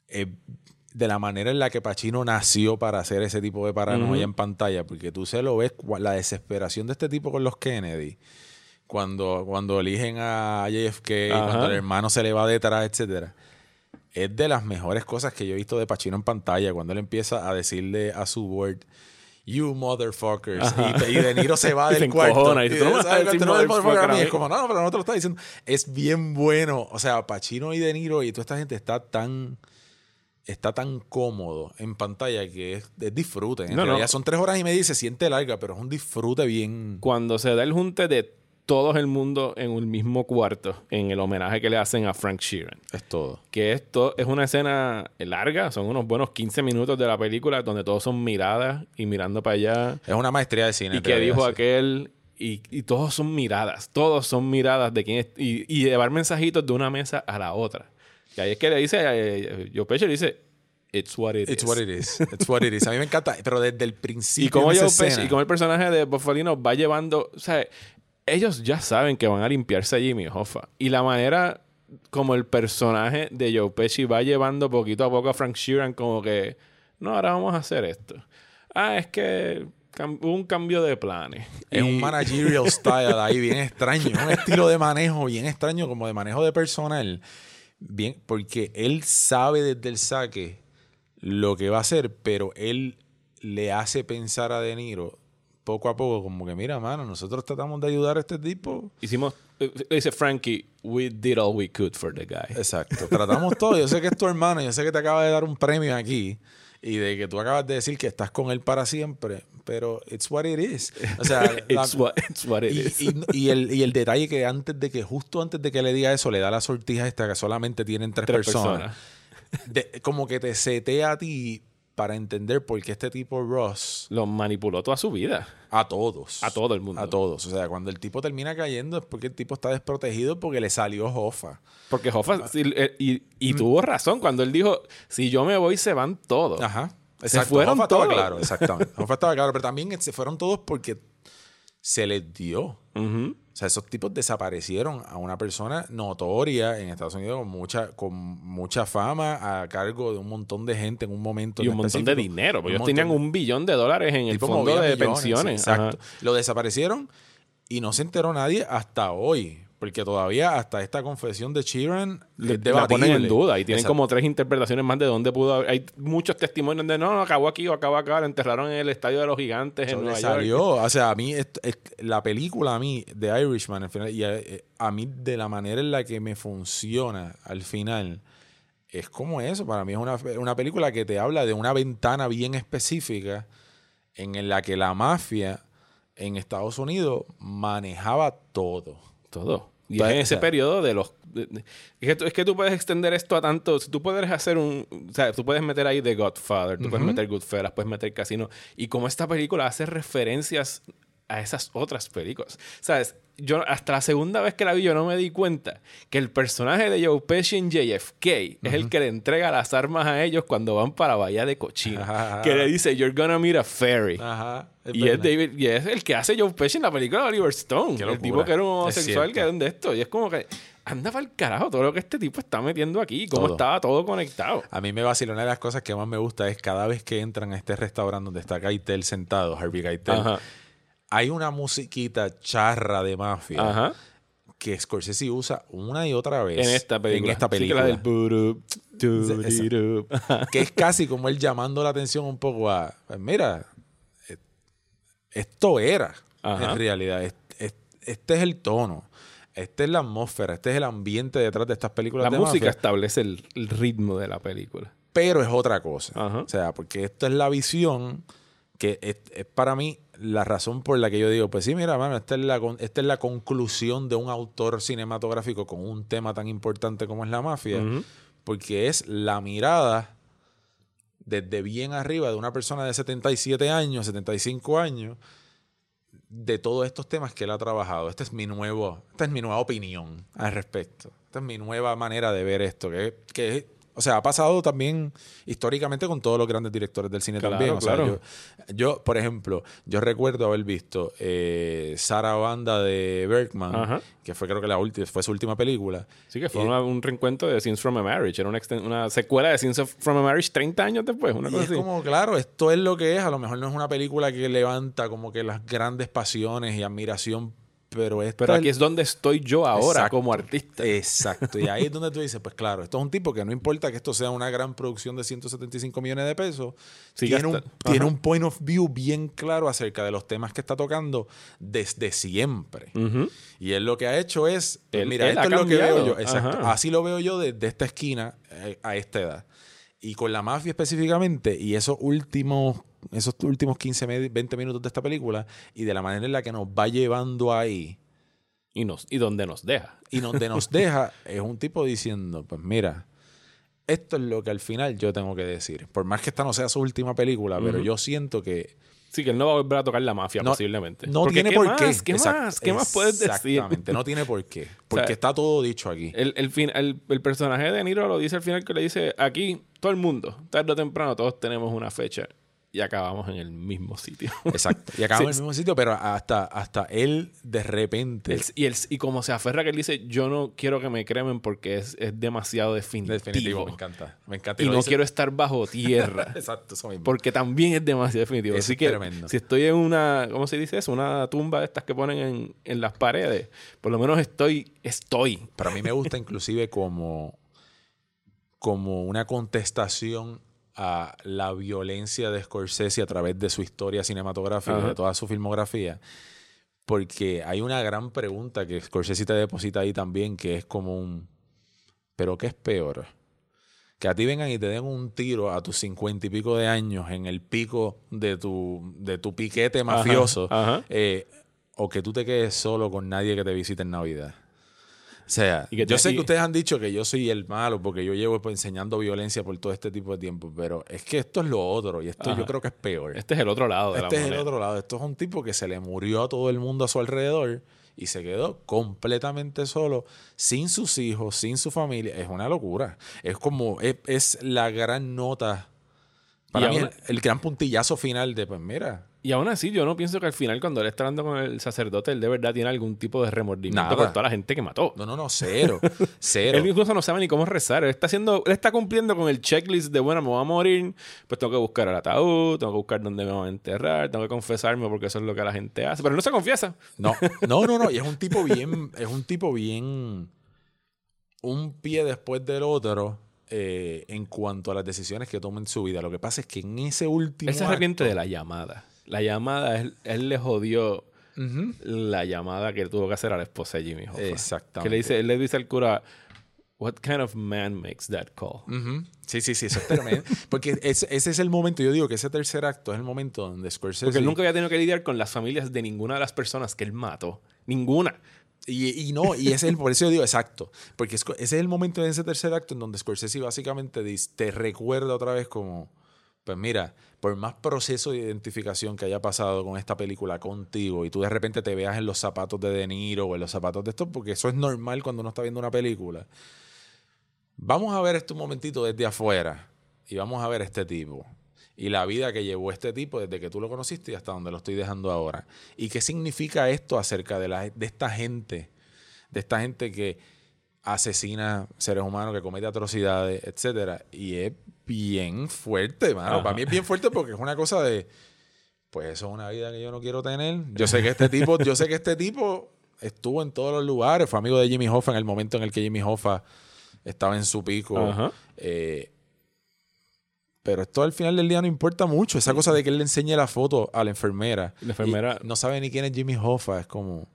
de la manera en la que Pacino nació para hacer ese tipo de paranoia en pantalla, porque tú se lo ves, la desesperación de este tipo con los Kennedy, cuando, cuando eligen a JFK, cuando el hermano se le va detrás, etcétera es de las mejores cosas que yo he visto de Pacino en pantalla, cuando él empieza a decirle a su board, you motherfuckers, y, De Niro se va del cuarto. Y, es como, no, pero no te lo está diciendo. Es bien bueno. O sea, Pacino y De Niro y toda esta gente está tan está tan cómodo en pantalla que es, disfrute. En realidad son tres horas y media y se siente larga, pero es un disfrute bien. Cuando se da el junte de todo el mundo en un mismo cuarto en el homenaje que le hacen a Frank Sheeran. Es todo. Que esto es una escena larga, son unos buenos 15 minutos de la película donde todos son miradas y mirando para allá. Es una maestría de cine. Y que dijo aquel, y, todos son miradas, todos son miradas de quién es, y, llevar mensajitos de una mesa a la otra. Y ahí es que le dice, eh, Joe Pesci le dice, It's what it It's what it is. It's what it is. A mí me encanta, pero desde el principio. Y como, Joe Pesci, y el personaje de Buffalino va llevando, o sea, ellos ya saben que van a limpiarse a Jimmy Hoffa. Y la manera como el personaje de Joe Pesci va llevando poquito a poco a Frank Sheeran como que, no, ahora vamos a hacer esto. Ah, es que hubo un cambio de planes. Es un managerial style ahí bien extraño, un estilo de manejo bien extraño como de manejo de personal. Bien, porque él sabe desde el saque lo que va a hacer, pero él le hace pensar a De Niro poco a poco, como que, mira, mano, nosotros tratamos de ayudar a este tipo. Hicimos, eh, dice Frankie, we did all we could for the guy. Exacto, tratamos todo. Yo sé que es tu hermano, yo sé que te acaba de dar un premio aquí y de que tú acabas de decir que estás con él para siempre, pero it's what it is. O sea, it's, what, it y, is. Y, el, y el detalle que antes de que, justo antes de que le diga eso, le da la sortija esta que solamente tienen tres, personas. como que te setea a ti para entender por qué este tipo Ross lo manipuló toda su vida. A todos. A todo el mundo. A todos. O sea, cuando el tipo termina cayendo es porque el tipo está desprotegido porque le salió Hoffa. Porque Hoffa, eh, y, mm. tuvo razón cuando él dijo, si yo me voy se van todos. Ajá. Se fueron Hoffa todos. Estaba claro, exactamente. Hoffa estaba claro, pero también se fueron todos porque se les dio. O sea, esos tipos desaparecieron a una persona notoria en Estados Unidos con mucha, con mucha fama a cargo de un montón de gente en un momento. Y un montón de dinero, porque ellos tenían un billón de dólares en el fondo de pensiones. Exacto. Lo desaparecieron Y no se enteró nadie hasta hoy. Porque todavía hasta esta confesión de Sheeran le, la ponen en duda y tienen como tres interpretaciones más de dónde pudo haber. Hay muchos testimonios de no, no, acabó aquí o acabó acá, lo enterraron en el estadio de los gigantes en Nueva salió. O sea, a mí, la película a mí de Irishman, al final, y eh, a, mí de la manera en la que me funciona al final, es como eso. Para mí es una, una película que te habla de una ventana bien específica en la que la mafia en Estados Unidos manejaba todo todo. Y en ese periodo de los... es, que, tú puedes extender esto a tanto... Tú puedes hacer un... O sea, tú puedes meter ahí The Godfather, tú puedes meter Goodfellas, puedes meter Casino. Y como esta película hace referencias a esas otras películas. ¿Sabes? Yo hasta la segunda vez que la vi yo no me di cuenta que el personaje de Joe Pesci en JFK es el que le entrega las armas a ellos cuando van para Bahía de Cochina. Que le dice, you're gonna meet a ferry. y, es David, y es el que hace Joe Pesci en la película de Oliver Stone. El tipo que era un homosexual que era de esto. Y es como que anda para el carajo todo lo que este tipo está metiendo aquí, cómo estaba todo conectado. A mí me vacila una de las cosas que más me gusta es cada vez que entran a este restaurante donde está Keitel sentado, Harvey Keitel hay una musiquita charra de mafia que Scorsese usa una y otra vez en esta película. En esta película. que es casi como él llamando la atención un poco a, pues mira, eh, esto era en realidad, este, es el tono. Esta es la atmósfera, este es el ambiente detrás de estas películas. La música establece el, ritmo de la película. Pero es otra cosa. O sea, porque esto es la visión que es para mí la razón por la que yo digo, pues sí, mira, mano, esta es, la, esta es la conclusión de un autor cinematográfico con un tema tan importante como es la mafia, porque es la mirada desde bien arriba de una persona de 77 años, 75 años, de todos estos temas que él ha trabajado. Esta es mi nuevo, esta es mi nueva opinión al respecto. Esta es mi nueva manera de ver esto, que, que o sea, ha pasado también históricamente con todos los grandes directores del cine también. claro. yo, por ejemplo, yo recuerdo haber visto eh, Sara Banda de Bergman, que fue creo que la última, fue su última película. Sí, que fue un reencuentro de Scenes from a Marriage. Era una, una secuela de Scenes from a Marriage 30 años después. Una cosa es como, claro, esto es lo que es. A lo mejor no es una película que levanta como que las grandes pasiones y admiración pero, pero aquí es donde estoy yo ahora como artista. Exacto. Y ahí es donde tú dices, pues claro, esto es un tipo que no importa que esto sea una gran producción de 175 millones de pesos, tiene, un, tiene un point of view bien claro acerca de los temas que está tocando desde siempre. Y él lo que ha hecho es, pues mira, esto es lo que veo yo. Exacto. Así lo veo yo desde esta esquina eh, a esta edad. Y con la mafia específicamente, y esos últimos esos últimos 15, 20 minutos de esta película y de la manera en la que nos va llevando ahí. Y, nos, y donde nos deja. Y donde nos deja es un tipo diciendo, pues mira, esto es lo que al final yo tengo que decir. Por más que esta no sea su última película, pero yo siento que... Sí, que él no va a volver a tocar la mafia posiblemente. No tiene por qué. ¿Qué más? ¿Qué más puedes decir? Exactamente, no tiene por qué. Porque está todo dicho aquí. El, el, fin, el, el, personaje de Niro lo dice al final que le dice, aquí todo el mundo, tarde o temprano, todos tenemos una fecha y acabamos en el mismo sitio. Exacto. Y acabamos en el mismo sitio, pero hasta, hasta él de repente. y, él, y como se aferra que él dice, yo no quiero que me cremen porque es, es demasiado definitivo. Definitivo, me encanta. Me encanta. Y, no quiero estar bajo tierra. Exacto, eso mismo. Porque también es demasiado definitivo. Así que tremendo. si estoy en una, ¿cómo se dice eso? Una tumba de estas que ponen en, en las paredes, por lo menos estoy, estoy. Para mí me gusta inclusive como como una contestación a la violencia de Scorsese a través de su historia cinematográfica, de toda su filmografía, porque hay una gran pregunta que Scorsese te deposita ahí también, que es como un, ¿pero qué es peor? Que a ti vengan y te den un tiro a tus cincuenta y pico de años en el pico de tu, de tu piquete mafioso, eh, o que tú te quedes solo con nadie que te visite en Navidad. O sea, yo sé que ustedes han dicho que yo soy el malo porque yo llevo pues, enseñando violencia por todo este tipo de tiempo, pero es que esto es lo otro y esto yo creo que es peor. Este es el otro lado de Este es el otro lado. Esto es un tipo que se le murió a todo el mundo a su alrededor y se quedó completamente solo, sin sus hijos, sin su familia. Es una locura. Es como, es, la gran nota Para Y mí, aún- el, el gran puntillazo final de, pues mira, Y aún así, yo no pienso que al final, cuando él está hablando con el sacerdote, él de verdad tiene algún tipo de remordimiento Nada. por toda la gente que mató. no, no, no, cero, cero. Él incluso no sabe ni cómo rezar. Él está haciendo, él está cumpliendo con el checklist de bueno, me voy a morir, pues tengo que buscar el ataúd, tengo que buscar dónde me van a enterrar, tengo que confesarme porque eso es lo que la gente hace. Pero él no se confiesa. No, no, no, no. Y es un tipo bien, es un tipo bien, un pie después del otro eh, en cuanto a las decisiones que toma en su vida. Lo que pasa es que en ese último Él se arrepiente acto- de la llamada. La llamada, él, él le jodió Ujú. la llamada que tuvo que hacer a la esposa de Jimmy Hoffa. Exactamente. Que le dice, él le dice al cura, What kind of man makes that call? Ujú. Sí, sí, sí, eso es tremendo. Porque ese, ese es el momento, yo digo que ese tercer acto es el momento donde Scorsese... Porque él nunca había tenido que lidiar con las familias de ninguna de las personas que él mató. Ninguna. Y, y no, y ese es el, por eso yo digo exacto. Porque es- ese es el momento en ese tercer acto en donde Scorsese básicamente te recuerda otra vez como, pues mira, por más proceso de identificación que haya pasado con esta película contigo y tú de repente te veas en los zapatos de De Niro o en los zapatos de esto, porque eso es normal cuando uno está viendo una película. Vamos a ver esto un momentito desde afuera y vamos a ver este tipo. Y la vida que llevó este tipo desde que tú lo conociste y hasta donde lo estoy dejando ahora. ¿Y qué significa esto acerca de, la, de esta gente? De esta gente que asesina seres humanos, que comete atrocidades, etcétera. Y es bien fuerte, mano. Ajá. Para mí es bien fuerte porque es una cosa de. Pues eso es una vida que yo no quiero tener. Yo sé que este tipo, yo sé que este tipo estuvo en todos los lugares, fue amigo de Jimmy Hoffa en el momento en el que Jimmy Hoffa estaba en su pico. Ajá. Eh, pero esto al final del día no importa mucho. Esa cosa de que él le enseñe la foto a la enfermera. La enfermera- y no sabe ni quién es Jimmy Hoffa. Es como.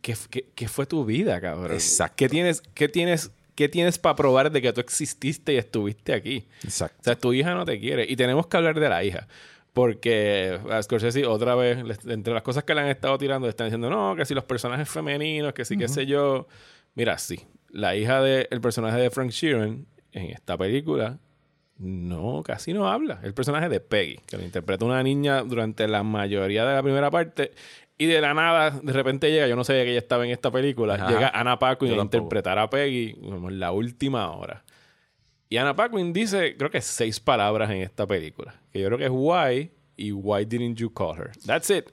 ¿Qué, qué, qué fue tu vida, cabrón? Exacto. ¿Qué tienes, qué tienes, qué tienes para probar de que tú exististe y estuviste aquí? Exacto. O sea, tu hija no te quiere. Y tenemos que hablar de la hija. Porque a Scorsese otra vez, entre las cosas que le han estado tirando, le están diciendo, no, que si los personajes femeninos, que sí, qué sé yo. Mira, sí. La hija del personaje de Frank Sheeran en esta película no, casi no habla. El personaje de Peggy, que lo interpreta una niña durante la mayoría de la primera parte. Y de la nada, de repente llega, yo no sabía que ella estaba en esta película, Ajá. llega Anna Paquin a interpretar a Peggy como en la última hora. Y Anna Paquin dice, creo que seis palabras en esta película. Que yo creo que es why y why didn't you call her. That's it.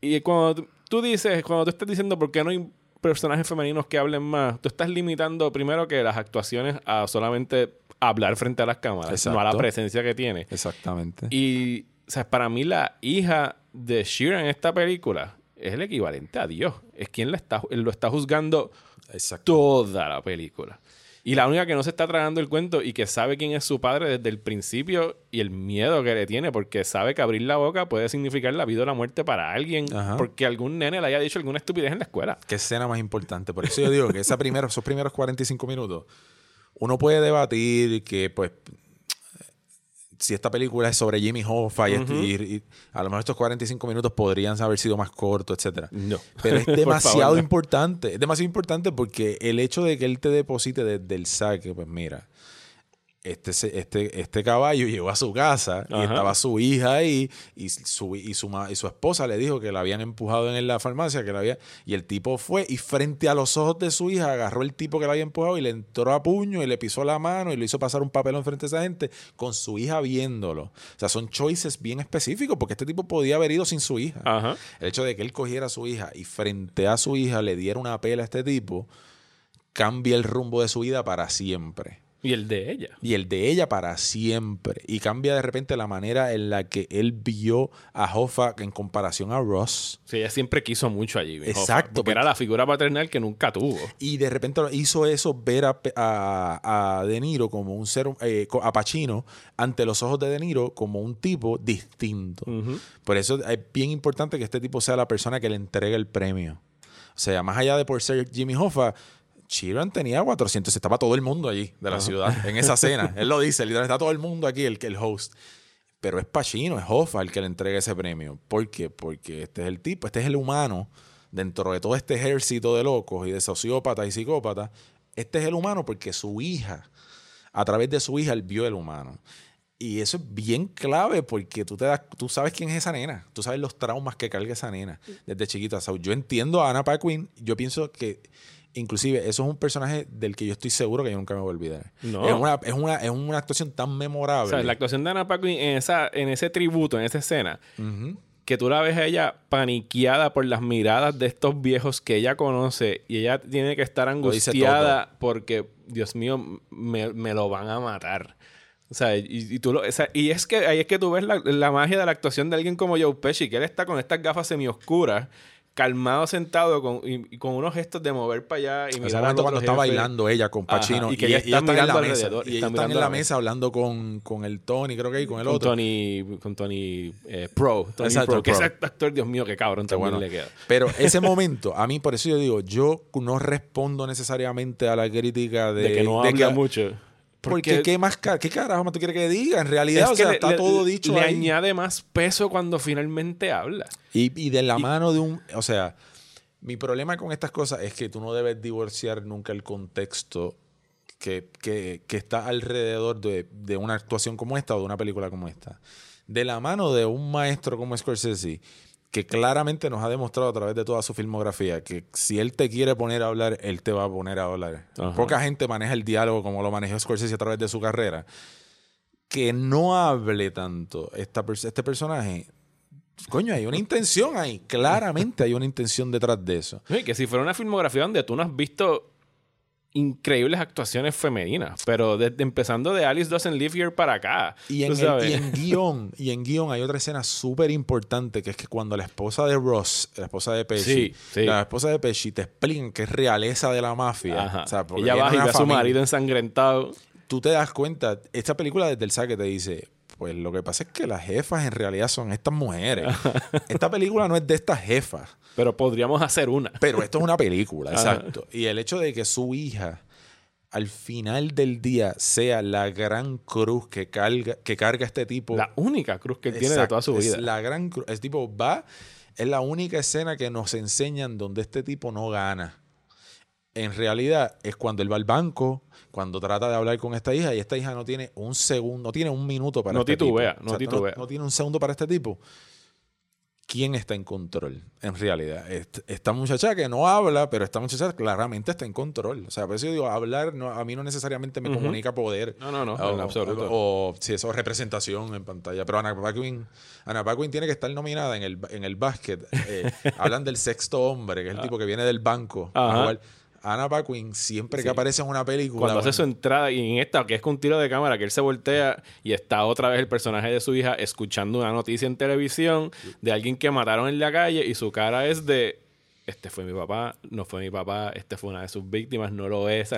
Y cuando tú- tú dices, cuando tú estás diciendo por qué no hay personajes femeninos que hablen más, tú estás limitando primero que las actuaciones a solamente hablar frente a las cámaras, no a la presencia que tiene. Exactamente. Y, o sea, para mí la hija de Sheeran en esta película es el equivalente a Dios. Es quien la está, él lo está juzgando toda la película. Y la única que no se está tragando el cuento y que sabe quién es su padre desde el principio y el miedo que le tiene, porque sabe que abrir la boca puede significar la vida o la muerte para alguien, Ajá. porque algún nene le haya dicho alguna estupidez en la escuela. ¿Qué escena más importante? Por eso yo digo que esa primera, esos primeros 45 minutos, uno puede debatir que, pues, si esta película es sobre Jimmy Hoffa y, este- y- y a lo mejor estos 45 minutos podrían haber sido más cortos, etcétera. No. Pero es demasiado favor, no. importante. Es demasiado importante porque el hecho de que él te deposite desde el saque, pues mira, este, este, este caballo llegó a su casa y estaba su hija ahí y su, y, su, y su esposa le dijo que la habían empujado en la farmacia, que la había, y el tipo fue y frente a los ojos de su hija agarró el tipo que la había empujado y le entró a puño y le pisó la mano y le hizo pasar un papelón frente a esa gente con su hija viéndolo. O sea, son choices bien específicos porque este tipo podía haber ido sin su hija. Ajá. El hecho de que él cogiera a su hija y frente a su hija le diera una pela a este tipo, cambia el rumbo de su vida para siempre. Y el de ella. Y el de ella para siempre. Y cambia de repente la manera en la que él vio a Hoffa en comparación a Ross. Sí, ella siempre quiso mucho allí. Exacto, Porque porque- era la figura paternal que nunca tuvo. Y de repente hizo eso ver a, a- a De Niro como un ser, eh, a Pacino, ante los ojos de De Niro como un tipo distinto. Por eso es bien importante que este tipo sea la persona que le entregue el premio. O sea, más allá de por ser Jimmy Hoffa, Chiron tenía 400, estaba todo el mundo allí de la ciudad, en esa cena. Él lo dice, literalmente está todo el mundo aquí, el, el host. Pero es Pacino, es Hoffa el que le entrega ese premio. ¿Por qué? Porque este es el tipo, este es el humano, dentro de todo este ejército de locos y de sociópatas y psicópatas, este es el humano porque su hija, a través de su hija, él vio el humano. Y eso es bien clave porque tú, te das, tú sabes quién es esa nena. Tú sabes los traumas que carga esa nena desde chiquita. O sea, yo entiendo a Anna Paquin. Yo pienso que Inclusive, eso es un personaje del que yo estoy seguro que yo nunca me voy a olvidar. No. Es, una, es, una, es una actuación tan memorable. O sea, la actuación de Anna Paquin en, esa, en ese tributo, en esa escena, que tú la ves a ella paniqueada por las miradas de estos viejos que ella conoce y ella tiene que estar angustiada porque, Dios mío, me, me lo van a matar. O sea, y, y tú lo, o sea, y es que ahí es que tú ves la, la magia de la actuación de alguien como Joe Pesci, que él está con estas gafas semioscuras, calmado, sentado, con, y, y con unos gestos de mover para allá y ese momento cuando está jefe. bailando ella con Ajá, Pacino y que ella está en mirando la mesa y está están mirando en la mesa hablando con, con el Tony creo que y con el con otro Tony, con Tony eh, Pro. Tony Exacto, Pro, que Pro. ese actor, Dios mío, qué cabrón también bueno. le queda. pero ese momento a mí por eso yo digo yo no respondo necesariamente a la crítica de, De, que no de habla que- mucho. Porque qué más ca- qué carajo más tú quieres que diga en realidad o sea le- está le- todo dicho Le ahí. añade más peso cuando finalmente habla. Y, y de la mano de un. O sea, mi problema con estas cosas es que tú no debes divorciar nunca el contexto que, que- que está alrededor de, de una actuación como esta o de una película como esta. De la mano de un maestro como Scorsese, que claramente nos ha demostrado a través de toda su filmografía que si él te quiere poner a hablar, él te va a poner a hablar. Ajá. Poca gente maneja el diálogo como lo manejó Scorsese a través de su carrera. Que no hable tanto esta, este personaje, coño, hay una intención ahí. Claramente hay una intención detrás de eso. Sí, que si fuera una filmografía donde tú no has visto increíbles actuaciones femeninas, pero desde empezando de Alice Doesn't Live Here para acá. Y en, el- sabes. y en guion, y en guion hay otra escena súper importante que es que cuando la esposa de Ross, la esposa de Pesci, Sí, sí. la esposa de Pesci te explican que es realeza de la mafia. Ajá. O sea, porque Ella va y ve a su marido ensangrentado. Tú te das cuenta, esta película desde el saque te dice, pues lo que pasa es que las jefas en realidad son estas mujeres. esta película no es de estas jefas. Pero podríamos hacer una. Pero esto es una película, exacto. Y el hecho de que su hija al final del día sea la gran cruz que carga, que carga este tipo. La única cruz que tiene de toda su vida. Es la gran cruz. Es tipo, va, es la única escena que nos enseñan donde este tipo no gana. En realidad es cuando él va al banco, cuando trata de hablar con esta hija y esta hija no tiene un segundo, no tiene un minuto para No este titubea, tipo. no titubea. no tiene un segundo para este tipo. ¿Quién está en control en realidad? Est- Esta muchacha que no habla, pero esta muchacha claramente está en control. O sea, por eso yo digo, hablar no, a mí no necesariamente me Ujú. comunica poder. No, no, no, O, en absoluto. o si eso es representación en pantalla. Pero Anna Paquin, Anna Paquin tiene que estar nominada en el, en el básquet. Eh, hablan del sexto hombre, que es el tipo que viene del banco. a Ah. Ajá. Anna Paquin, siempre Sí. que aparece en una película. Cuando hace bueno, su entrada y en esta, que es con un tiro de cámara, que él se voltea y está otra vez el personaje de su hija escuchando una noticia en televisión de alguien que mataron en la calle y su cara es de, este fue mi papá, no fue mi papá, este fue una de sus víctimas, no lo es.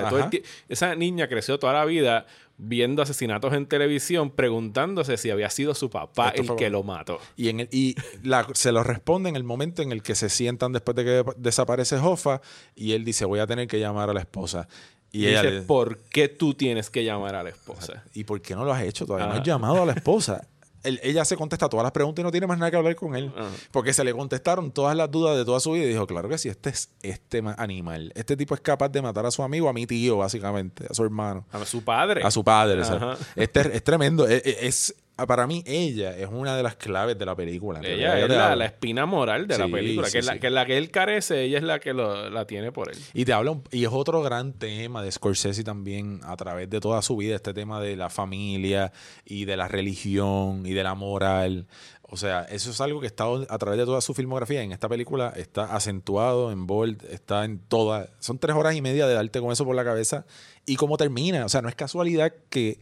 esa niña creció toda la vida viendo asesinatos en televisión, preguntándose si había sido su papá Esto el que lo mató. Y, en el, y la- se lo responde en el momento en el que se sientan después de que desaparece Hoffa y él dice, voy a tener que llamar a la esposa. Y, Y ella dice, le- ¿por qué tú tienes que llamar a la esposa? ¿y por qué no lo has hecho? Todavía no has llamado a la esposa. Él- ella se contesta todas las preguntas y no tiene más nada que hablar con él. Ajá. Porque se le contestaron todas las dudas de toda su vida y dijo, claro que sí, este es este ma- animal. Este tipo es capaz de matar a su amigo, a mi tío, básicamente, a su hermano, A su padre. a su padre. o sea, este es, es tremendo. Es, es- para mí, ella es una de las claves de la película. Ella es la, espina moral de la película, sí, que, es la, sí. que es la que él carece, ella es la que lo- la tiene por él. Y te habla un- y es otro gran tema de Scorsese también a través de toda su vida, este tema de la familia y de la religión y de la moral. O sea, eso es algo que está a través de toda su filmografía. En esta película está acentuado, en bold, está en toda. Son tres horas y media de darte con eso por la cabeza. Y cómo termina. O sea, no es casualidad que.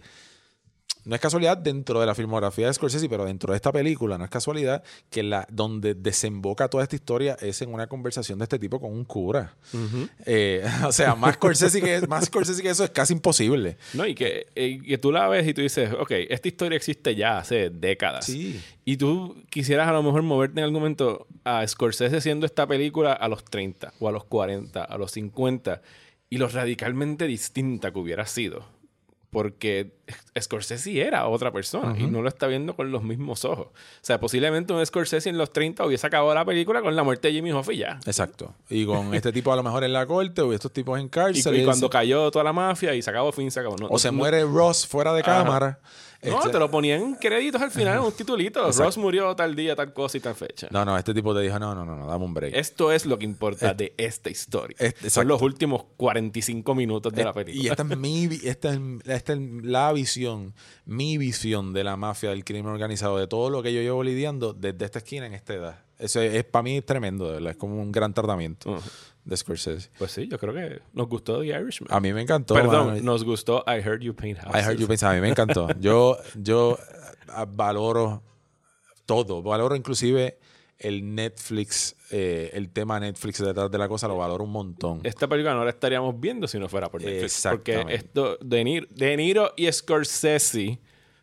No es casualidad dentro de la filmografía de Scorsese, pero dentro de esta película, no es casualidad que la donde desemboca toda esta historia es en una conversación de este tipo con un cura. Eh, o sea, más Scorsese, que, más Scorsese que eso es casi imposible. No, y que, eh, que tú la ves y tú dices, ok, esta historia existe ya hace décadas. Sí. Y tú quisieras a lo mejor moverte en algún momento a Scorsese haciendo esta película a los 30 o a los 40, a los 50 y lo radicalmente distinta que hubiera sido. Porque Scorsese era otra persona y no lo está viendo con los mismos ojos. O sea, posiblemente un Scorsese en los 30 hubiese acabado la película con la muerte de Jimmy Hoffa ya. Exacto. Y con este tipo a lo mejor en la corte o estos tipos en cárcel. Y, cuando cayó toda la mafia y se acabó fin, se acabó. o se muere Ross fuera de cámara. No, Este- te lo ponían créditos al final un titulito. Ross murió tal día, tal cosa y tal fecha. No, no, este tipo te dijo, no, no, no, no dame un break. Esto es lo que importa de esta historia. es- Son los últimos 45 minutos de la película. Y esta es mi esta es, esta es la visión, mi visión de la mafia, del crimen organizado, de todo lo que yo llevo lidiando desde esta esquina en esta edad. Eso es, para mí tremendo, de verdad. Es como un gran tratamiento. De Scorsese. Pues sí, yo creo que nos gustó The Irishman. A mí me encantó. Perdón, mano. nos gustó I Heard You Paint Houses. I heard you pensaba, a mí me encantó. Yo, yo eh, valoro todo, valoro inclusive el Netflix, eh, el tema Netflix detrás de la cosa, lo valoro un montón. Esta película no la estaríamos viendo si no fuera por Netflix. Porque esto, De Niro, De Niro y Scorsese,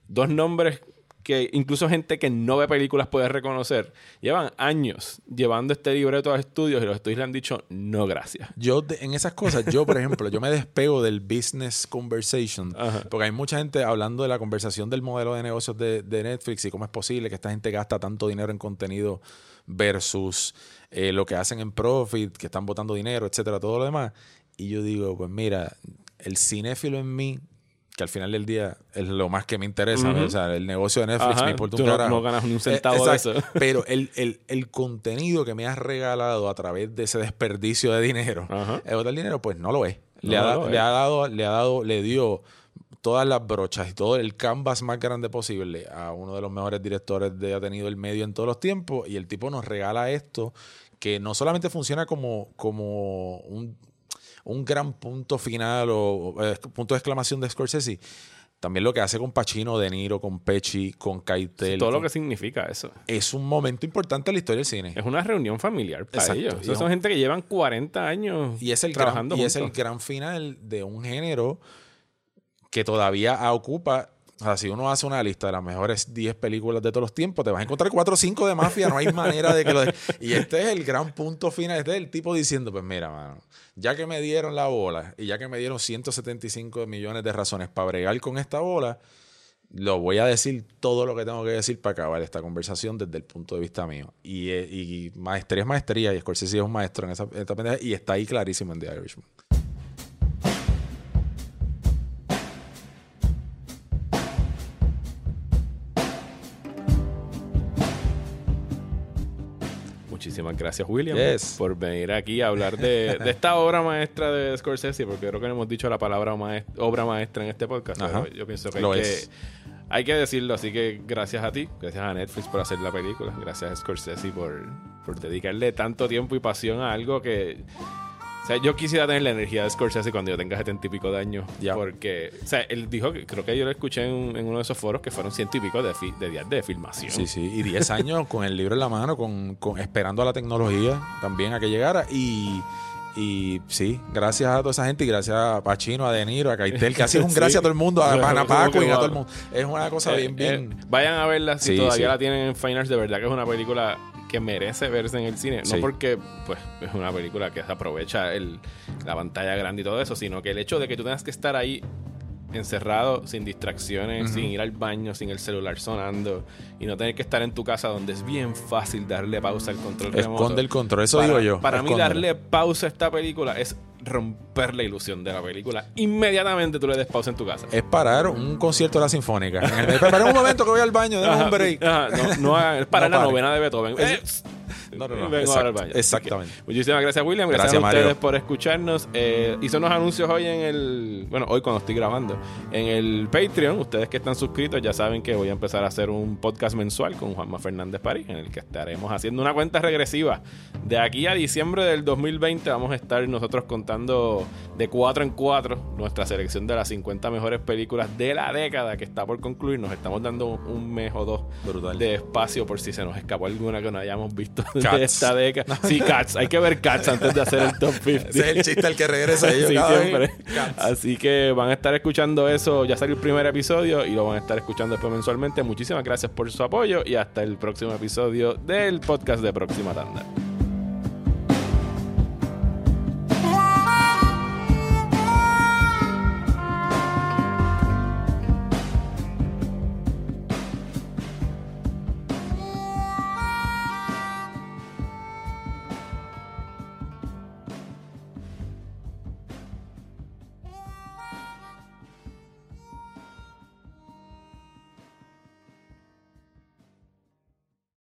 dos nombres que incluso gente que no ve películas puede reconocer, llevan años llevando este libreto a estudios y los estudios le han dicho no gracias. Yo en esas cosas, yo por ejemplo, yo me despego del business conversation, Ajá. porque hay mucha gente hablando de la conversación del modelo de negocios de, de Netflix y cómo es posible que esta gente gasta tanto dinero en contenido versus eh, lo que hacen en profit, que están botando dinero, etcétera, todo lo demás. Y yo digo, pues mira, el cinéfilo en mí, que al final del día es lo más que me interesa, o sea, el negocio de Netflix Ajá, me importa un no- carajo. no ganas ni un Eh, centavo de eso. Pero el, el- el contenido que me has regalado a través de ese desperdicio de dinero, Ajá. el otro dinero, pues no lo es. Le, ha, lo le es. ha dado, le ha dado, le dio todas las brochas y todo el canvas más grande posible a uno de los mejores directores de ha tenido el medio en todos los tiempos y el tipo nos regala esto que no solamente funciona como, como un, un gran punto final o eh, punto de exclamación de Scorsese, también lo que hace con Pacino, De Niro, con Pesci, con Keitel. Todo lo que significa eso. es un momento importante en la historia del cine. Es una reunión familiar para Exacto. ellos. Son gente que llevan 40 años Y es el gran, trabajando y es el gran final de un género que todavía ocupa. O sea, si uno hace una lista de las mejores 10 películas de todos los tiempos, te vas a encontrar 4 o 5 de mafia. No hay manera de que lo. de- Y este es el gran punto final. Este es el tipo diciendo: Pues mira, mano, ya que me dieron la bola y ya que me dieron 175 millones de razones para bregar con esta bola, lo voy a decir todo lo que tengo que decir para acabar esta conversación desde el punto de vista mío. Y, eh, y maestría es maestría, y Scorsese es un maestro en esa, en esta pendeja, y está ahí clarísimo en The Irishman. Muchísimas gracias, William, Yes. por venir aquí a hablar de, de esta obra maestra de Scorsese, porque creo que no hemos dicho la palabra maes- obra maestra en este podcast. Pero yo pienso que Lo hay, que hay que decirlo. Así que gracias a ti, gracias a Netflix por hacer la película, gracias a Scorsese por, por dedicarle tanto tiempo y pasión a algo que. O sea, yo quisiera tener la energía de Scorsese cuando yo tenga setenta y pico de años. Ya. Porque, o sea, él dijo que creo que yo lo escuché en, en uno de esos foros que fueron ciento y pico de, fi- de días de filmación. Sí, sí. Y 10 años con el libro en la mano, con, con- esperando a la tecnología también a que llegara. Y, y sí, gracias a toda esa gente y gracias a Pachino, a De Niro, a Caitel, que así es un Sí. gracias a todo el mundo, a Como Pana que Paco y a todo el mundo. Es una cosa Eh, bien, bien. eh, vayan a verla si Sí, todavía sí. la tienen en Fine Arts. De verdad que es una película que merece verse en el cine. No Sí. porque pues es una película que se aprovecha el, la pantalla grande y todo eso, sino que el hecho de que tú tengas que estar ahí encerrado, sin distracciones, sin ir al baño, sin el celular sonando y no tener que estar en tu casa donde es bien fácil darle pausa al control remoto. Esconde el control, eso Para- digo yo. Para mí darle pausa a esta película es romper la ilusión de la película. Inmediatamente tú le des pausa en tu casa. Es parar un concierto de la Sinfónica. Para un momento que voy al baño, Ajá, un break. ajá, no, no es para No la pare. novena de Beethoven. Eh, No, no, no. vengo ahora al baño. exactamente. Que, muchísimas gracias, William. Gracias, Gracias, a ustedes Mario. por escucharnos. Eh, hice unos anuncios hoy en el. Bueno, hoy cuando estoy grabando. En el Patreon. Ustedes que están suscritos ya saben que voy a empezar a hacer un podcast mensual con Juanma Fernández París. En el que estaremos haciendo una cuenta regresiva. De aquí a diciembre del 2020 vamos a estar nosotros contando de 4 en 4 nuestra selección de las 50 mejores películas de la década que está por concluir. Nos estamos dando un mes o dos Brutal. de espacio por si se nos escapó alguna que no hayamos visto de esta década. Sí, Cats. Hay que ver Cats antes de hacer el top 50. Ese es el chiste al que regresa ellos Sí, cada vez. siempre. Cats. Así que van a estar escuchando eso. Ya salió el primer episodio y lo van a estar escuchando después mensualmente. Muchísimas gracias por su apoyo y hasta el próximo episodio del podcast de Próxima Tanda.